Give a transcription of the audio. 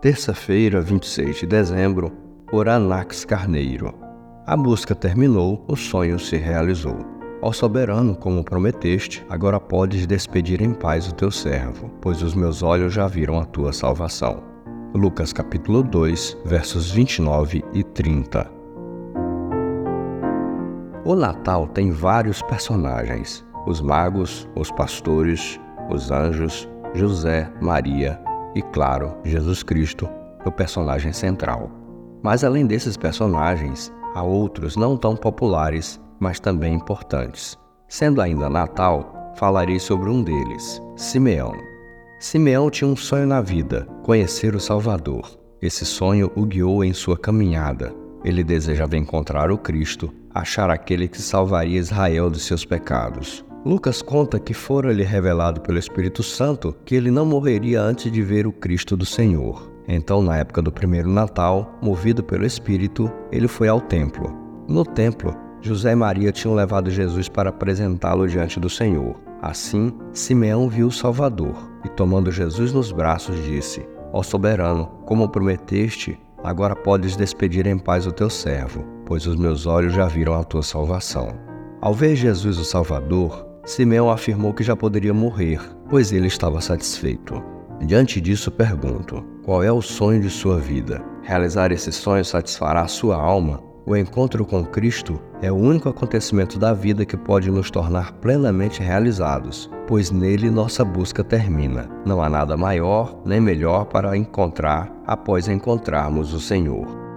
Terça-feira, 26 de dezembro, por Anax Carneiro. A busca terminou, o sonho se realizou. Ó soberano, como prometeste, agora podes despedir em paz o teu servo, pois os meus olhos já viram a tua salvação. Lucas capítulo 2, versos 29 e 30. O Natal tem vários personagens: os magos, os pastores, os anjos, José, Maria, e, claro, Jesus Cristo, o personagem central. Mas além desses personagens, há outros não tão populares, mas também importantes. Sendo ainda Natal, falarei sobre um deles, Simeão. Simeão tinha um sonho na vida, conhecer o Salvador. Esse sonho o guiou em sua caminhada. Ele desejava encontrar o Cristo, achar aquele que salvaria Israel de seus pecados. Lucas conta que fora-lhe revelado pelo Espírito Santo que ele não morreria antes de ver o Cristo do Senhor. Então, na época do primeiro Natal, movido pelo Espírito, ele foi ao templo. No templo, José e Maria tinham levado Jesus para apresentá-lo diante do Senhor. Assim, Simeão viu o Salvador e, tomando Jesus nos braços, disse: Ó soberano, como prometeste, agora podes despedir em paz o teu servo, pois os meus olhos já viram a tua salvação. Ao ver Jesus o Salvador, Simeão afirmou que já poderia morrer, pois ele estava satisfeito. Diante disso, pergunto: qual é o sonho de sua vida? Realizar esse sonho satisfará a sua alma? O encontro com Cristo é o único acontecimento da vida que pode nos tornar plenamente realizados, pois nele nossa busca termina. Não há nada maior nem melhor para encontrar após encontrarmos o Senhor.